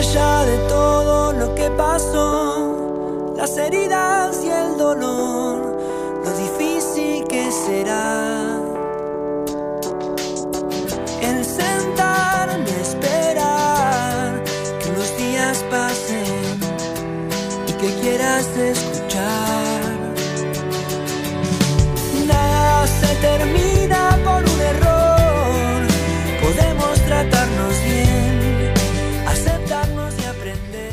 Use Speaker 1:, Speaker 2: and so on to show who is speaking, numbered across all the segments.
Speaker 1: allá de todo lo que pasó, las heridas y el dolor, lo difícil que será. El sentarme esperar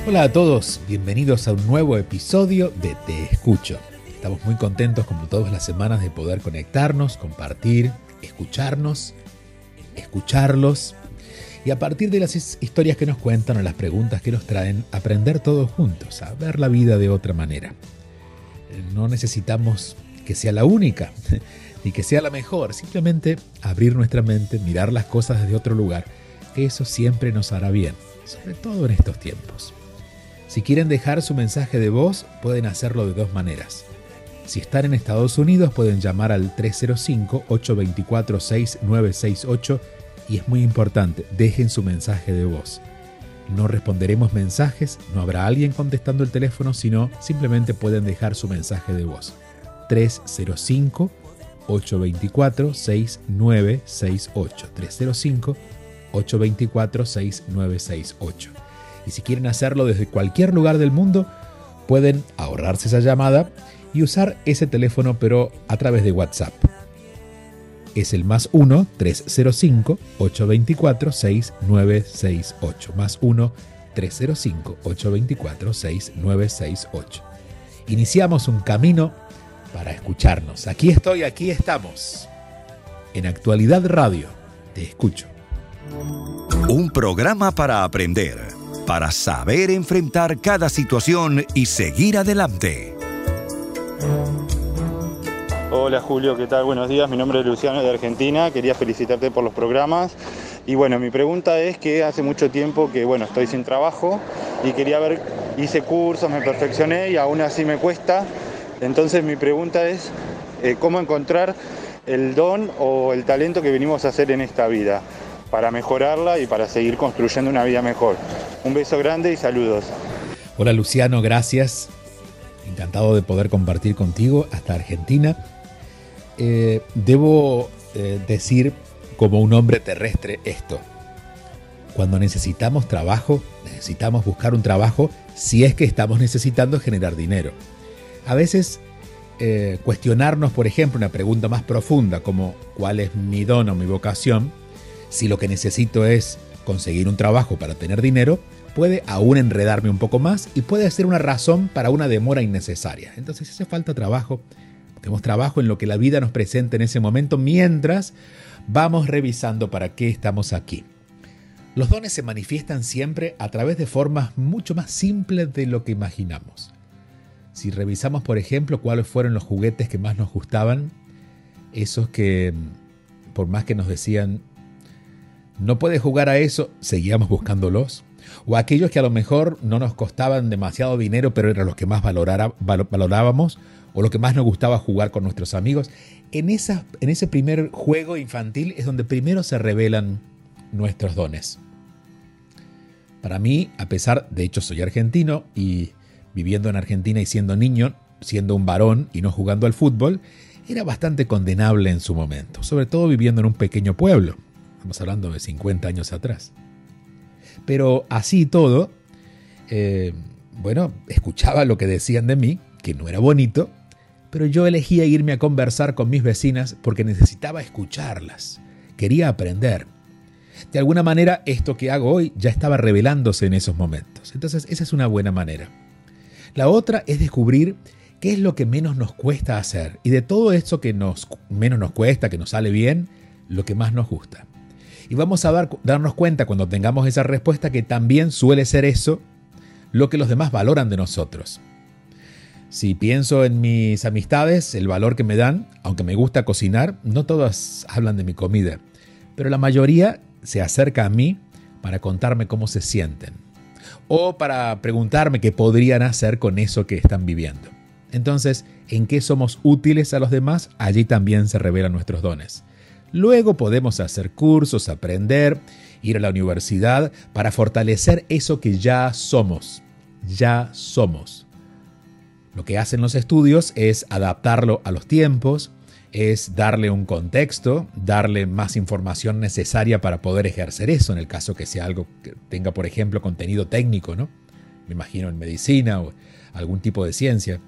Speaker 2: Hola a todos, bienvenidos a un nuevo episodio de Te Escucho. Estamos muy contentos como todas las semanas de poder conectarnos, compartir, escucharnos, escucharlos y a partir de las his- historias que nos cuentan o las preguntas que nos traen, aprender todos juntos, a ver la vida de otra manera. No necesitamos que sea la única, ni que sea la mejor, simplemente abrir nuestra mente, mirar las cosas desde otro lugar, que eso siempre nos hará bien, sobre todo en estos tiempos. Si quieren dejar su mensaje de voz, pueden hacerlo de dos maneras. Si están en Estados Unidos, pueden llamar al 305-824-6968 y es muy importante, dejen su mensaje de voz. No responderemos mensajes, no habrá alguien contestando el teléfono, sino simplemente pueden dejar su mensaje de voz. 305-824-6968. 305-824-6968. Y si quieren hacerlo desde cualquier lugar del mundo, pueden ahorrarse esa llamada y usar ese teléfono pero a través de WhatsApp. Es el más 1-305-824-6968. Más 1-305-824-6968. Iniciamos un camino para escucharnos. Aquí estoy, aquí estamos. En Actualidad Radio, te escucho.
Speaker 3: Un programa para aprender, para saber enfrentar cada situación y seguir adelante.
Speaker 4: Hola Julio, ¿qué tal? Buenos días, mi nombre es Luciano de Argentina, quería felicitarte por los programas. Y bueno, mi pregunta es que hace mucho tiempo que bueno, estoy sin trabajo y quería ver, hice cursos, me perfeccioné y aún así me cuesta, entonces mi pregunta es eh, cómo encontrar el don o el talento que venimos a hacer en esta vida para mejorarla y para seguir construyendo una vida mejor. Un beso grande y saludos.
Speaker 2: Hola Luciano, gracias. Encantado de poder compartir contigo hasta Argentina. Eh, debo eh, decir como un hombre terrestre esto. Cuando necesitamos trabajo, necesitamos buscar un trabajo si es que estamos necesitando generar dinero. A veces eh, cuestionarnos, por ejemplo, una pregunta más profunda como ¿cuál es mi don o mi vocación? Si lo que necesito es conseguir un trabajo para tener dinero, puede aún enredarme un poco más y puede ser una razón para una demora innecesaria. Entonces, si hace falta trabajo, tenemos trabajo en lo que la vida nos presenta en ese momento mientras vamos revisando para qué estamos aquí. Los dones se manifiestan siempre a través de formas mucho más simples de lo que imaginamos. Si revisamos, por ejemplo, cuáles fueron los juguetes que más nos gustaban, esos que, por más que nos decían, no puedes jugar a eso, seguíamos buscándolos. O aquellos que a lo mejor no nos costaban demasiado dinero, pero eran los que más valorábamos, o lo que más nos gustaba jugar con nuestros amigos. En, esa, en ese primer juego infantil es donde primero se revelan nuestros dones. Para mí, a pesar, de hecho soy argentino y viviendo en Argentina y siendo niño, siendo un varón y no jugando al fútbol, era bastante condenable en su momento, sobre todo viviendo en un pequeño pueblo. Estamos hablando de 50 años atrás. Pero así todo, eh, bueno, escuchaba lo que decían de mí, que no era bonito, pero yo elegía irme a conversar con mis vecinas porque necesitaba escucharlas, quería aprender. De alguna manera, esto que hago hoy ya estaba revelándose en esos momentos. Entonces, esa es una buena manera. La otra es descubrir qué es lo que menos nos cuesta hacer y de todo esto que nos, menos nos cuesta, que nos sale bien, lo que más nos gusta. Y vamos a dar, darnos cuenta cuando tengamos esa respuesta que también suele ser eso lo que los demás valoran de nosotros. Si pienso en mis amistades, el valor que me dan, aunque me gusta cocinar, no todas hablan de mi comida, pero la mayoría se acerca a mí para contarme cómo se sienten o para preguntarme qué podrían hacer con eso que están viviendo. Entonces, en qué somos útiles a los demás, allí también se revelan nuestros dones. Luego podemos hacer cursos, aprender, ir a la universidad para fortalecer eso que ya somos. Ya somos. Lo que hacen los estudios es adaptarlo a los tiempos, es darle un contexto, darle más información necesaria para poder ejercer eso, en el caso que sea algo que tenga, por ejemplo, contenido técnico, ¿no? Me imagino en medicina o algún tipo de ciencia.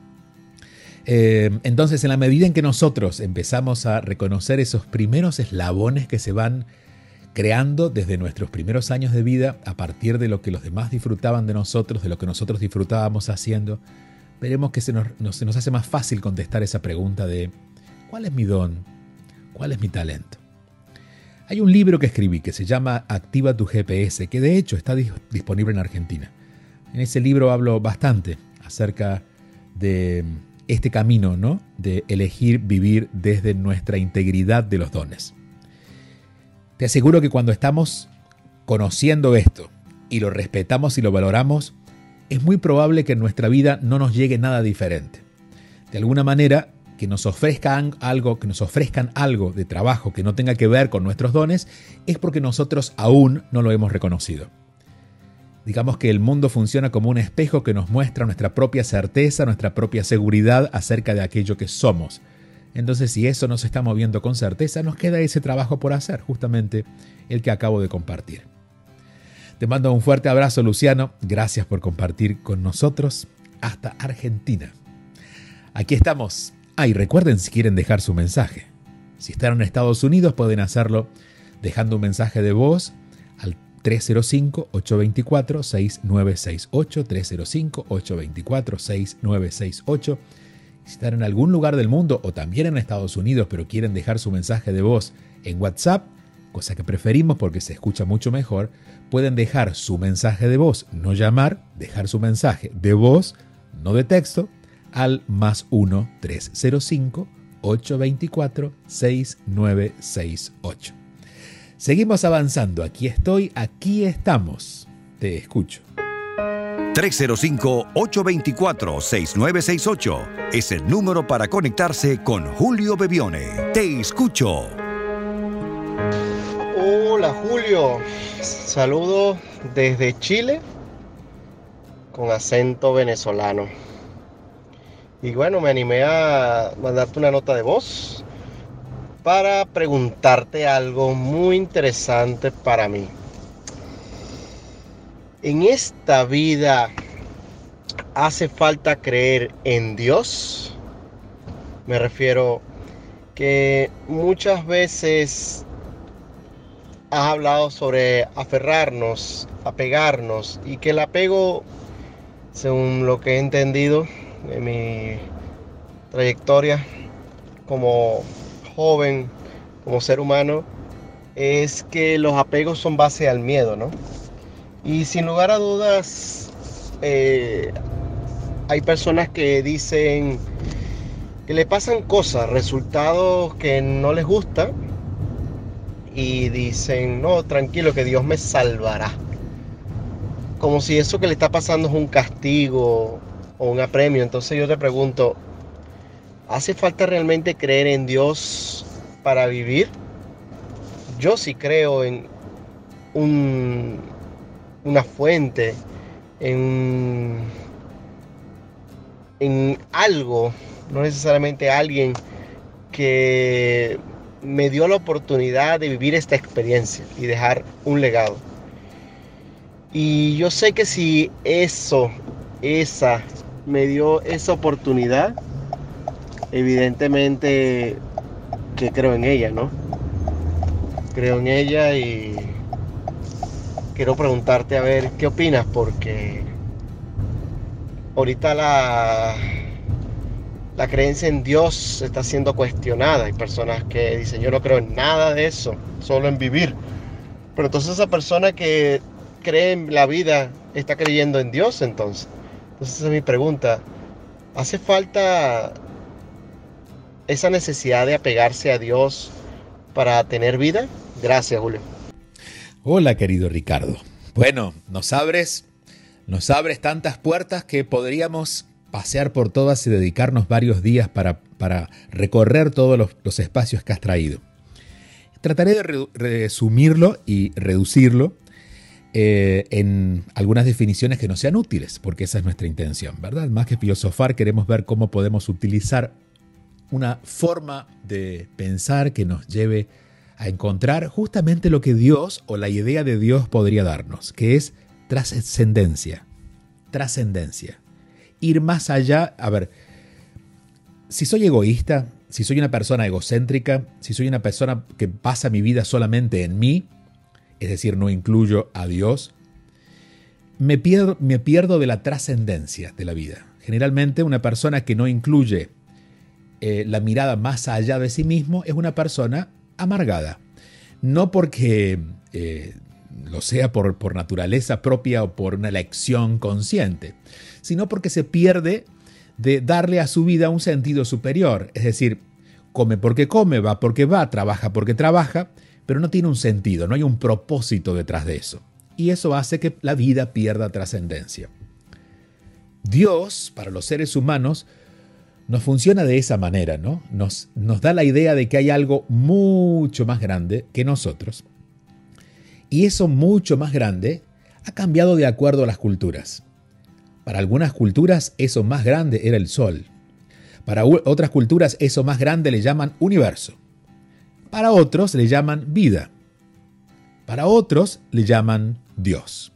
Speaker 2: Eh, entonces, en la medida en que nosotros empezamos a reconocer esos primeros eslabones que se van creando desde nuestros primeros años de vida, a partir de lo que los demás disfrutaban de nosotros, de lo que nosotros disfrutábamos haciendo, veremos que se nos, se nos hace más fácil contestar esa pregunta de ¿cuál es mi don? ¿Cuál es mi talento? Hay un libro que escribí que se llama Activa tu GPS, que de hecho está disponible en Argentina. En ese libro hablo bastante acerca de este camino, ¿no? De elegir vivir desde nuestra integridad de los dones. Te aseguro que cuando estamos conociendo esto y lo respetamos y lo valoramos, es muy probable que en nuestra vida no nos llegue nada diferente. De alguna manera, que nos ofrezcan algo, que nos ofrezcan algo de trabajo que no tenga que ver con nuestros dones, es porque nosotros aún no lo hemos reconocido. Digamos que el mundo funciona como un espejo que nos muestra nuestra propia certeza, nuestra propia seguridad acerca de aquello que somos. Entonces, si eso nos está moviendo con certeza, nos queda ese trabajo por hacer, justamente el que acabo de compartir. Te mando un fuerte abrazo, Luciano. Gracias por compartir con nosotros hasta Argentina. Aquí estamos. Ah, y recuerden si quieren dejar su mensaje. Si están en Estados Unidos, pueden hacerlo dejando un mensaje de voz 305-824-6968, 305-824-6968. Si están en algún lugar del mundo o también en Estados Unidos, pero quieren dejar su mensaje de voz en WhatsApp, cosa que preferimos porque se escucha mucho mejor, pueden dejar su mensaje de voz, no llamar, dejar su mensaje de voz, no de texto, al más 1-305-824-6968. Seguimos avanzando. Aquí estoy, aquí estamos. Te escucho.
Speaker 3: 305-824-6968 es el número para conectarse con Julio Bebione. Te escucho.
Speaker 5: Hola Julio, saludo desde Chile con acento venezolano. Y bueno, me animé a mandarte una nota de voz para preguntarte algo muy interesante para mí. En esta vida hace falta creer en Dios. Me refiero que muchas veces has hablado sobre aferrarnos, apegarnos y que el apego, según lo que he entendido en mi trayectoria como joven, como ser humano, es que los apegos son base al miedo, ¿no? Y sin lugar a dudas, eh, hay personas que dicen que le pasan cosas, resultados que no les gusta y dicen, no, tranquilo, que Dios me salvará. Como si eso que le está pasando es un castigo o un apremio. Entonces yo te pregunto, ¿Hace falta realmente creer en Dios para vivir? Yo sí creo en una fuente, en, en algo, no necesariamente alguien que me dio la oportunidad de vivir esta experiencia y dejar un legado. Y yo sé que si eso, esa, me dio esa oportunidad, evidentemente que creo en ella, ¿no? Creo en ella y quiero preguntarte a ver qué opinas porque ahorita la, la creencia en Dios está siendo cuestionada. Hay personas que dicen yo no creo en nada de eso, solo en vivir. Pero entonces esa persona que cree en la vida está creyendo en Dios entonces. Entonces esa es mi pregunta. ¿Hace falta esa necesidad de apegarse a Dios para tener vida? Gracias, Julio.
Speaker 2: Hola, querido Ricardo. Bueno, nos abres, nos abres tantas puertas que podríamos pasear por todas y dedicarnos varios días para, para recorrer todos los, espacios que has traído. Trataré de resumirlo y reducirlo eh, en algunas definiciones que no sean útiles, porque esa es nuestra intención, ¿verdad? Más que filosofar, queremos ver cómo podemos utilizar una forma de pensar que nos lleve a encontrar justamente lo que Dios o la idea de Dios podría darnos, que es trascendencia. Trascendencia ir más allá. A ver, si soy egoísta, si soy una persona egocéntrica, si soy una persona que pasa mi vida solamente en mí, es decir, no incluyo a Dios, me pierdo, me pierdo de la trascendencia de la vida. Generalmente una persona que no incluye eh, la mirada más allá de sí mismo es una persona amargada. No porque eh, lo sea por, por naturaleza propia o por una elección consciente, sino porque se pierde de darle a su vida un sentido superior. Es decir, come porque come, va porque va, trabaja porque trabaja, pero no tiene un sentido, no hay un propósito detrás de eso. Y eso hace que la vida pierda trascendencia. Dios, para los seres humanos, no funciona de esa manera, ¿no? Nos, nos da la idea de que hay algo mucho más grande que nosotros. Y eso mucho más grande ha cambiado de acuerdo a las culturas. Para algunas culturas eso más grande era el sol. Para otras culturas eso más grande le llaman universo. Para otros le llaman vida. Para otros le llaman Dios.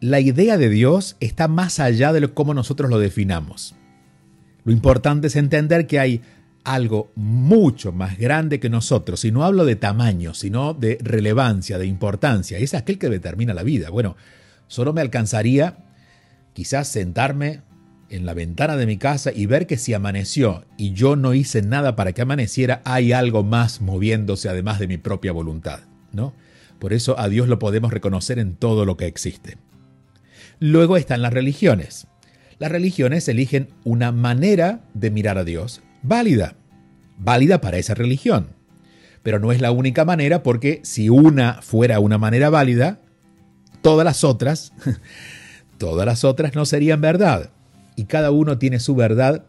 Speaker 2: La idea de Dios está más allá de lo, cómo nosotros lo definamos. Lo importante es entender que hay algo mucho más grande que nosotros. Y no hablo de tamaño, sino de relevancia, de importancia. Es aquel que determina la vida. Bueno, solo me alcanzaría Quizás sentarme en la ventana de mi casa y ver que si amaneció y yo no hice nada para que amaneciera, hay algo más moviéndose además de mi propia voluntad, ¿no? Por eso a Dios lo podemos reconocer en todo lo que existe. Luego están las religiones. Las religiones eligen una manera de mirar a Dios válida, válida para esa religión. Pero no es la única manera porque si una fuera una manera válida, todas las otras todas las otras no serían verdad. Y cada uno tiene su verdad.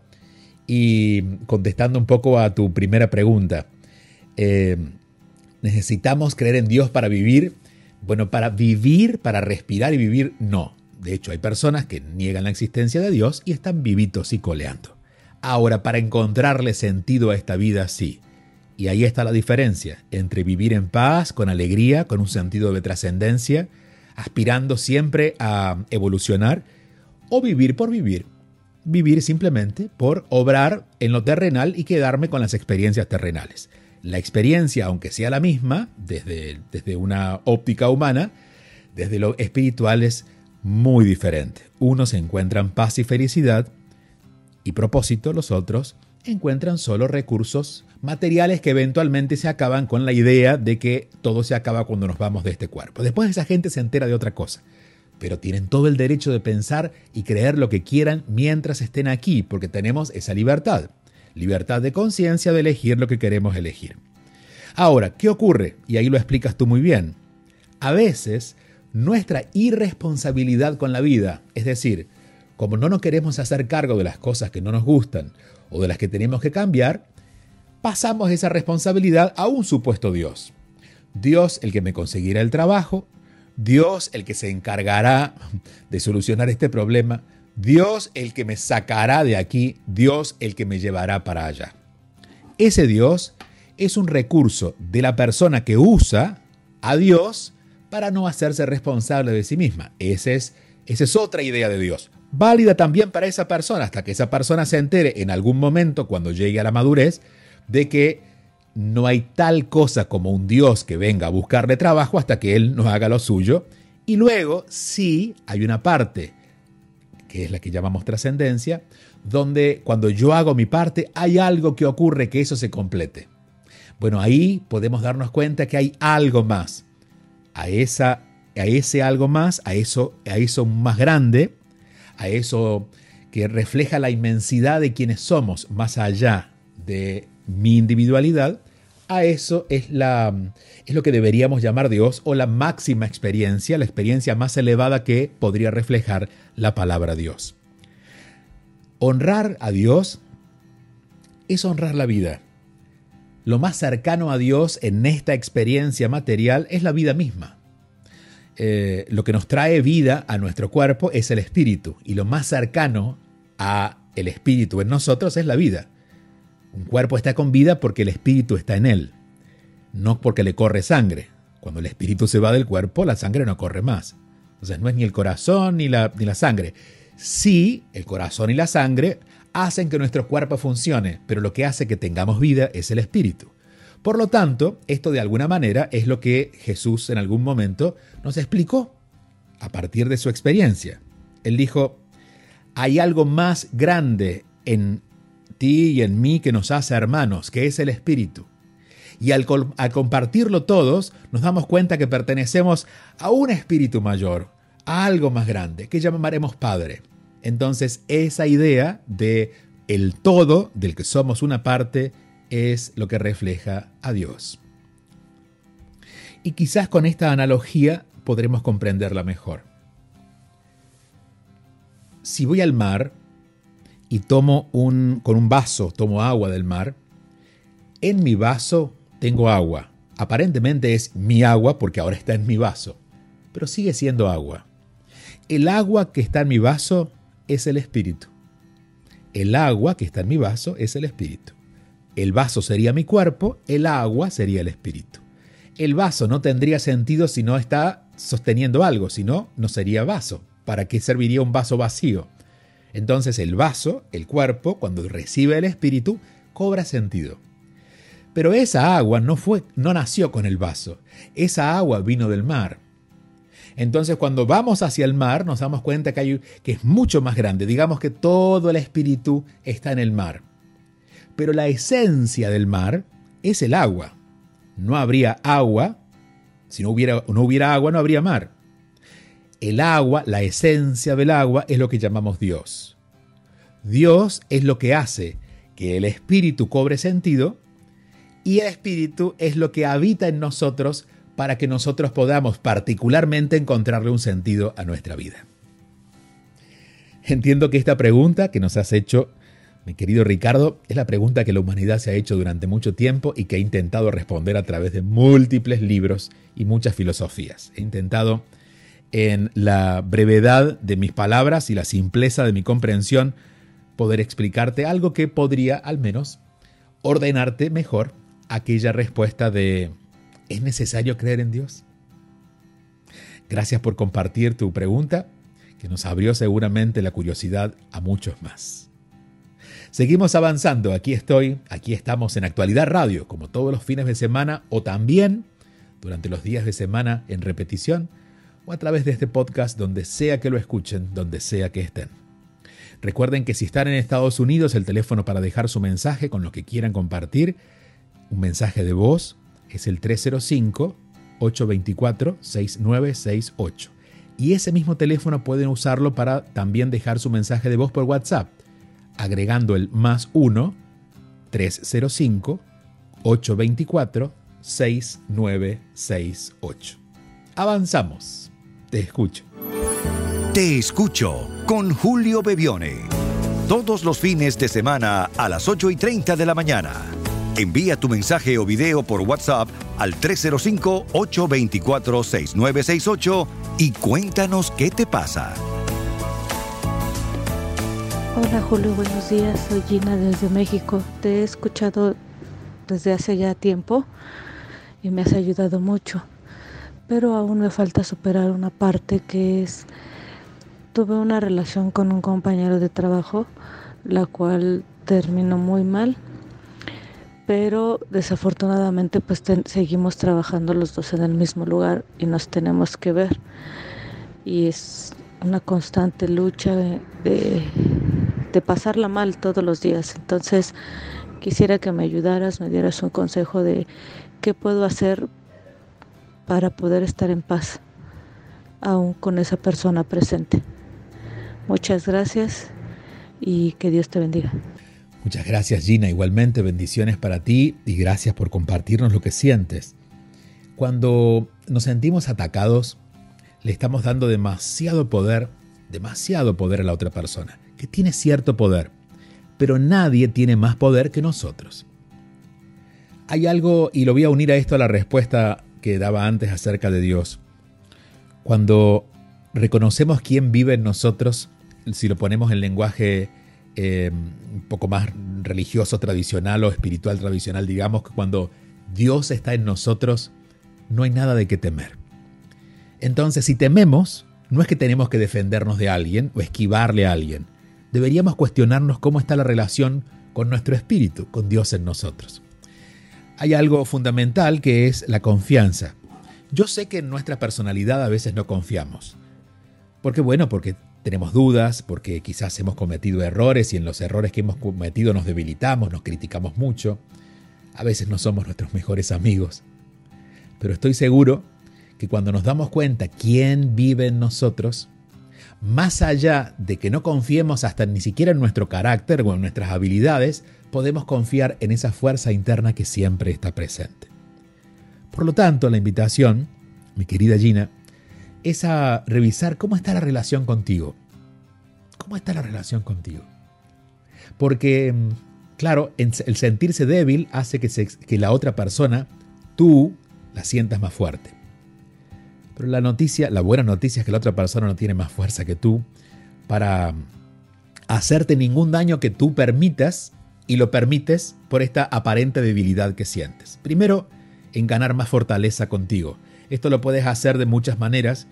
Speaker 2: Y contestando un poco a tu primera pregunta, eh, ¿necesitamos creer en Dios para vivir? Bueno, para vivir, para respirar y vivir, no. De hecho, hay personas que niegan la existencia de Dios y están vivitos y coleando. Ahora, para encontrarle sentido a esta vida, sí. Y ahí está la diferencia entre vivir en paz, con alegría, con un sentido de trascendencia, aspirando siempre a evolucionar, o vivir por vivir. Vivir simplemente por obrar en lo terrenal y quedarme con las experiencias terrenales. La experiencia, aunque sea la misma, desde, desde una óptica humana, desde lo espiritual es muy diferente. Unos encuentran paz y felicidad y propósito, los otros encuentran solo recursos materiales que eventualmente se acaban con la idea de que todo se acaba cuando nos vamos de este cuerpo. Después esa gente se entera de otra cosa. Pero tienen todo el derecho de pensar y creer lo que quieran mientras estén aquí, porque tenemos esa libertad. Libertad de conciencia de elegir lo que queremos elegir. Ahora, ¿qué ocurre? Y ahí lo explicas tú muy bien. A veces, nuestra irresponsabilidad con la vida, es decir, como no nos queremos hacer cargo de las cosas que no nos gustan o de las que tenemos que cambiar, pasamos esa responsabilidad a un supuesto Dios. Dios el que me conseguirá el trabajo, Dios el que se encargará de solucionar este problema, Dios el que me sacará de aquí, Dios el que me llevará para allá. Ese Dios es un recurso de la persona que usa a Dios para no hacerse responsable de sí misma. Ese es, esa es otra idea de Dios válida también para esa persona, hasta que esa persona se entere en algún momento, cuando llegue a la madurez, de que no hay tal cosa como un Dios que venga a buscarle trabajo hasta que Él nos haga lo suyo. Y luego sí hay una parte, que es la que llamamos trascendencia, donde cuando yo hago mi parte hay algo que ocurre que eso se complete. Bueno, ahí podemos darnos cuenta que hay algo más a esa a ese algo más, a eso, a eso más grande, a eso que refleja la inmensidad de quienes somos, más allá de mi individualidad, a eso es, la, es lo que deberíamos llamar Dios o la máxima experiencia, la experiencia más elevada que podría reflejar la palabra Dios. Honrar a Dios es honrar la vida. Lo más cercano a Dios en esta experiencia material es la vida misma. Eh, lo que nos trae vida a nuestro cuerpo es el espíritu y lo más cercano a el espíritu en nosotros es la vida. Un cuerpo está con vida porque el espíritu está en él, no porque le corre sangre. Cuando el espíritu se va del cuerpo, la sangre no corre más. Entonces no es ni el corazón ni la, ni la sangre. Sí, el corazón y la sangre hacen que nuestro cuerpo funcione, pero lo que hace que tengamos vida es el espíritu. Por lo tanto, esto de alguna manera es lo que Jesús en algún momento nos explicó a partir de su experiencia. Él dijo, hay algo más grande en ti y en mí que nos hace hermanos, que es el Espíritu. Y al, compartirlo todos, nos damos cuenta que pertenecemos a un Espíritu mayor, a algo más grande, que llamaremos Padre. Entonces, esa idea de el todo, del que somos una parte, es lo que refleja a Dios. Y quizás con esta analogía podremos comprenderla mejor. Si voy al mar, y tomo un, con un vaso, tomo agua del mar, en mi vaso tengo agua. Aparentemente es mi agua porque ahora está en mi vaso, pero sigue siendo agua. El agua que está en mi vaso es el espíritu. El agua que está en mi vaso es el espíritu. El vaso sería mi cuerpo, el agua sería el espíritu. El vaso no tendría sentido si no está sosteniendo algo, si no, no sería vaso. ¿Para qué serviría un vaso vacío? Entonces el vaso, el cuerpo, cuando recibe el espíritu, cobra sentido. Pero esa agua no fue no nació con el vaso. Esa agua vino del mar. Entonces cuando vamos hacia el mar nos damos cuenta que, hay, que es mucho más grande. Digamos que todo el espíritu está en el mar. Pero la esencia del mar es el agua. No habría agua, si no hubiera, no hubiera agua no habría mar. El agua, la esencia del agua, es lo que llamamos Dios. Dios es lo que hace que el espíritu cobre sentido y el espíritu es lo que habita en nosotros para que nosotros podamos particularmente encontrarle un sentido a nuestra vida. Entiendo que esta pregunta que nos has hecho, mi querido Ricardo, es la pregunta que la humanidad se ha hecho durante mucho tiempo y que he intentado responder a través de múltiples libros y muchas filosofías. He intentado en la brevedad de mis palabras y la simpleza de mi comprensión, poder explicarte algo que podría al menos ordenarte mejor aquella respuesta de ¿es necesario creer en Dios? Gracias por compartir tu pregunta, que nos abrió seguramente la curiosidad a muchos más. Seguimos avanzando, aquí estoy, aquí estamos en Actualidad Radio, como todos los fines de semana o también durante los días de semana en repetición o a través de este podcast donde sea que lo escuchen, donde sea que estén. Recuerden que si están en Estados Unidos, el teléfono para dejar su mensaje con lo que quieran compartir, un mensaje de voz, es el 305-824-6968. Y ese mismo teléfono pueden usarlo para también dejar su mensaje de voz por WhatsApp, agregando el más 1 305 824 6968. Avanzamos. Te escucho.
Speaker 3: Te escucho con Julio Bebione. Todos los fines de semana a las 8 y 30 de la mañana. Envía tu mensaje o video por WhatsApp al 305-824-6968 y cuéntanos qué te pasa.
Speaker 6: Hola Julio, buenos días. Soy Gina desde México. Te he escuchado desde hace ya tiempo y me has ayudado mucho pero aún me falta superar una parte que es, tuve una relación con un compañero de trabajo, la cual terminó muy mal, pero desafortunadamente pues seguimos trabajando los dos en el mismo lugar y nos tenemos que ver. Y es una constante lucha de, de pasarla mal todos los días. Entonces quisiera que me ayudaras, me dieras un consejo de qué puedo hacer para poder estar en paz. aún con esa persona presente. Muchas gracias y que Dios te bendiga.
Speaker 2: Muchas gracias Gina, igualmente bendiciones para ti y gracias por compartirnos lo que sientes. Cuando nos sentimos atacados, le estamos dando demasiado poder, demasiado poder a la otra persona, que tiene cierto poder, pero nadie tiene más poder que nosotros. Hay algo, y lo voy a unir a esto a la respuesta que daba antes acerca de Dios. Cuando reconocemos quién vive en nosotros, si lo ponemos en lenguaje eh, un poco más religioso, tradicional o espiritual tradicional, digamos que cuando Dios está en nosotros, no hay nada de qué temer. Entonces, si tememos, no es que tenemos que defendernos de alguien o esquivarle a alguien. Deberíamos cuestionarnos cómo está la relación con nuestro espíritu, con Dios en nosotros. Hay algo fundamental que es la confianza. Yo sé que en nuestra personalidad a veces no confiamos. Porque bueno, porque tenemos dudas, porque quizás hemos cometido errores y en los errores que hemos cometido nos debilitamos, nos criticamos mucho. A veces no somos nuestros mejores amigos. Pero estoy seguro que cuando nos damos cuenta quién vive en nosotros, más allá de que no confiemos hasta ni siquiera en nuestro carácter o en nuestras habilidades, podemos confiar en esa fuerza interna que siempre está presente. Por lo tanto, la invitación, mi querida Gina, es a revisar cómo está la relación contigo. ¿Cómo está la relación contigo? Porque, mm, claro, el sentirse débil hace que, que la otra persona, tú, la sientas más fuerte. Pero la noticia, la buena noticia es que la otra persona no tiene más fuerza que tú para hacerte ningún daño que tú permitas y lo permites por esta aparente debilidad que sientes. Primero, en ganar más fortaleza contigo. Esto lo puedes hacer de muchas maneras.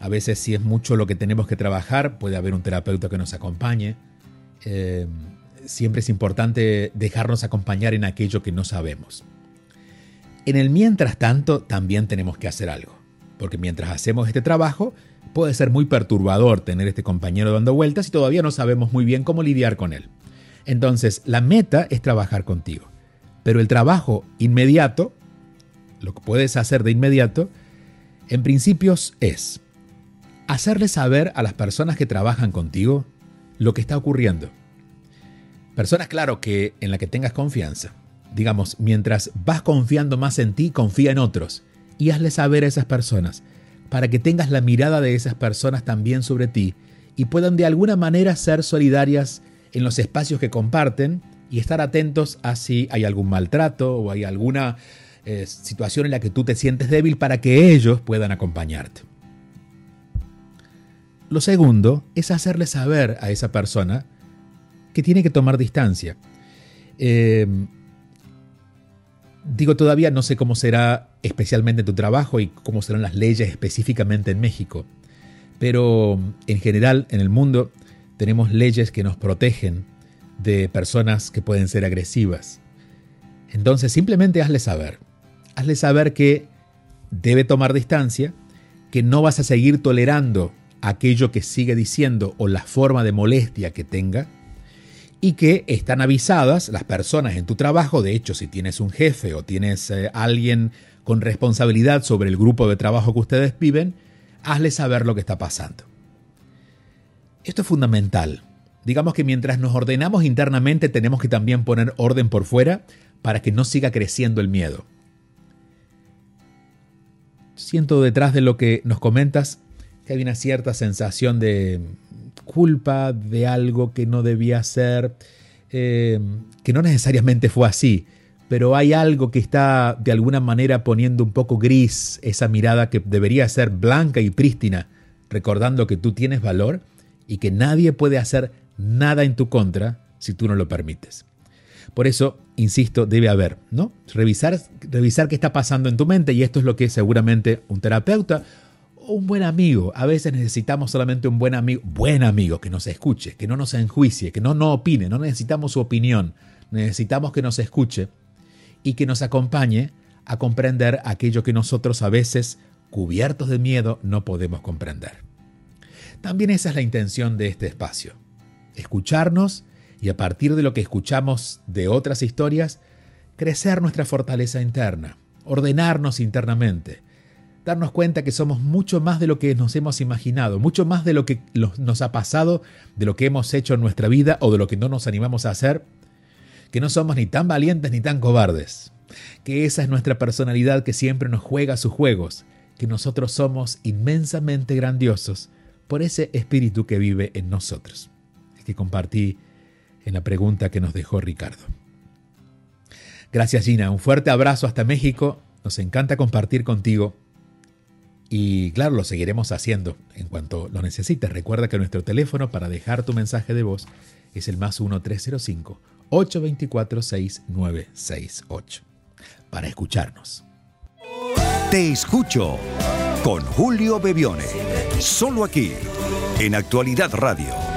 Speaker 2: A veces si es mucho lo que tenemos que trabajar, puede haber un terapeuta que nos acompañe. Eh, siempre es importante dejarnos acompañar en aquello que no sabemos. En el mientras tanto, también tenemos que hacer algo, porque mientras hacemos este trabajo, puede ser muy perturbador tener este compañero dando vueltas y todavía no sabemos muy bien cómo lidiar con él. Entonces, la meta es trabajar contigo, pero el trabajo inmediato, lo que puedes hacer de inmediato, en principios es hacerle saber a las personas que trabajan contigo lo que está ocurriendo. Personas, claro, que en la que tengas confianza digamos, mientras vas confiando más en ti, confía en otros y hazle saber a esas personas para que tengas la mirada de esas personas también sobre ti y puedan de alguna manera ser solidarias en los espacios que comparten y estar atentos a si hay algún maltrato o hay alguna eh, situación en la que tú te sientes débil para que ellos puedan acompañarte. Lo segundo es hacerle saber a esa persona que tiene que tomar distancia. Eh, Digo, todavía no sé cómo será especialmente tu trabajo y cómo serán las leyes específicamente en México, pero en general en el mundo tenemos leyes que nos protegen de personas que pueden ser agresivas. Entonces simplemente hazle saber, hazle saber que debe tomar distancia, que no vas a seguir tolerando aquello que sigue diciendo o la forma de molestia que tenga, y que están avisadas las personas en tu trabajo, de hecho si tienes un jefe o tienes eh, alguien con responsabilidad sobre el grupo de trabajo que ustedes viven, hazle saber lo que está pasando. Esto es fundamental. Digamos que mientras nos ordenamos internamente tenemos que también poner orden por fuera para que no siga creciendo el miedo. Siento detrás de lo que nos comentas que hay una cierta sensación de culpa de algo que no debía ser, eh, que no necesariamente fue así, pero hay algo que está de alguna manera poniendo un poco gris esa mirada que debería ser blanca y prístina, recordando que tú tienes valor y que nadie puede hacer nada en tu contra si tú no lo permites. Por eso, insisto, debe haber, ¿no? Revisar, revisar qué está pasando en tu mente y esto es lo que seguramente un terapeuta un buen amigo. A veces necesitamos solamente un buen amigo, buen amigo que nos escuche, que no nos enjuicie, que no, no opine, no necesitamos su opinión, necesitamos que nos escuche y que nos acompañe a comprender aquello que nosotros a veces, cubiertos de miedo, no podemos comprender. También esa es la intención de este espacio, escucharnos y a partir de lo que escuchamos de otras historias, crecer nuestra fortaleza interna, ordenarnos internamente, darnos cuenta que somos mucho más de lo que nos hemos imaginado, mucho más de lo que nos ha pasado, de lo que hemos hecho en nuestra vida o de lo que no nos animamos a hacer, que no somos ni tan valientes ni tan cobardes, que esa es nuestra personalidad que siempre nos juega sus juegos, que nosotros somos inmensamente grandiosos por ese espíritu que vive en nosotros, que compartí en la pregunta que nos dejó Ricardo. Gracias Gina, un fuerte abrazo hasta México, nos encanta compartir contigo y claro, lo seguiremos haciendo en cuanto lo necesites. Recuerda que nuestro teléfono para dejar tu mensaje de voz es el más 1-305-824-6968 para escucharnos.
Speaker 3: Te escucho con Julio Bebione, solo aquí, en Actualidad Radio.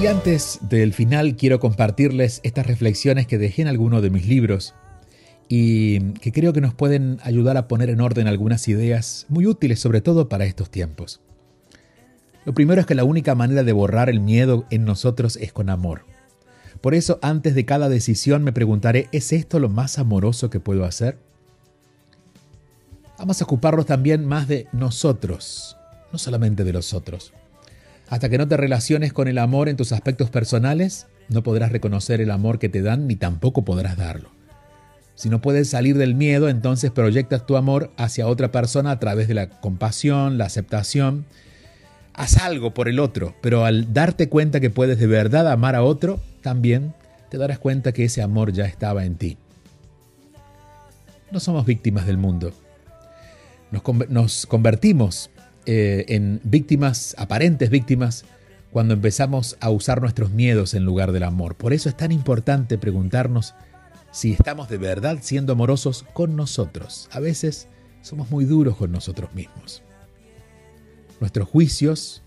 Speaker 2: Y antes del final quiero compartirles estas reflexiones que dejé en alguno de mis libros y que creo que nos pueden ayudar a poner en orden algunas ideas muy útiles, sobre todo para estos tiempos. Lo primero es que la única manera de borrar el miedo en nosotros es con amor. Por eso, antes de cada decisión me preguntaré, ¿es esto lo más amoroso que puedo hacer? Vamos a ocuparnos también más de nosotros, no solamente de los otros. Hasta que no te relaciones con el amor en tus aspectos personales, no podrás reconocer el amor que te dan ni tampoco podrás darlo. Si no puedes salir del miedo, entonces proyectas tu amor hacia otra persona a través de la compasión, la aceptación. Haz algo por el otro, pero al darte cuenta que puedes de verdad amar a otro, también te darás cuenta que ese amor ya estaba en ti. No somos víctimas del mundo. Nos, convertimos eh, en víctimas, aparentes víctimas, cuando empezamos a usar nuestros miedos en lugar del amor. Por eso es tan importante preguntarnos si estamos de verdad siendo amorosos con nosotros. A veces somos muy duros con nosotros mismos. Nuestros juicios,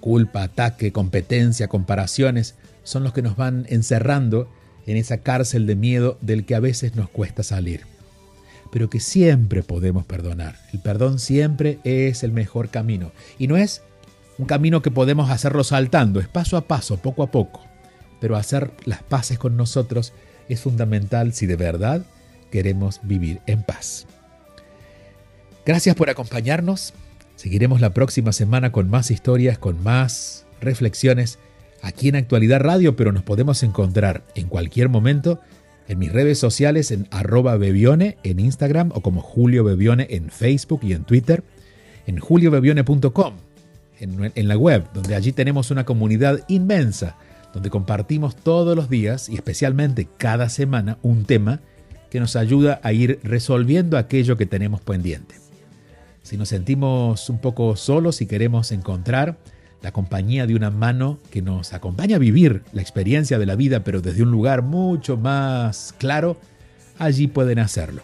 Speaker 2: culpa, ataque, competencia, comparaciones, son los que nos van encerrando en esa cárcel de miedo del que a veces nos cuesta salir. Pero que siempre podemos perdonar. El perdón siempre es el mejor camino. Y no es un camino que podemos hacerlo saltando, es paso a paso, poco a poco. Pero hacer las paces con nosotros es fundamental si de verdad queremos vivir en paz. Gracias por acompañarnos. Seguiremos la próxima semana con más historias, con más reflexiones aquí en Actualidad Radio, pero nos podemos encontrar en cualquier momento en mis redes sociales en arroba bebione en Instagram o como Julio Bebione en Facebook y en Twitter, en juliobebione.com, en, en la web, donde allí tenemos una comunidad inmensa donde compartimos todos los días y especialmente cada semana un tema que nos ayuda a ir resolviendo aquello que tenemos pendiente. Si nos sentimos un poco solos y queremos encontrar la compañía de una mano que nos acompaña a vivir la experiencia de la vida, pero desde un lugar mucho más claro, allí pueden hacerlo.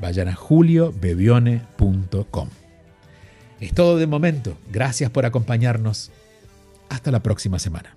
Speaker 2: Vayan a juliobebione.com. Es todo de momento. Gracias por acompañarnos. Hasta la próxima semana.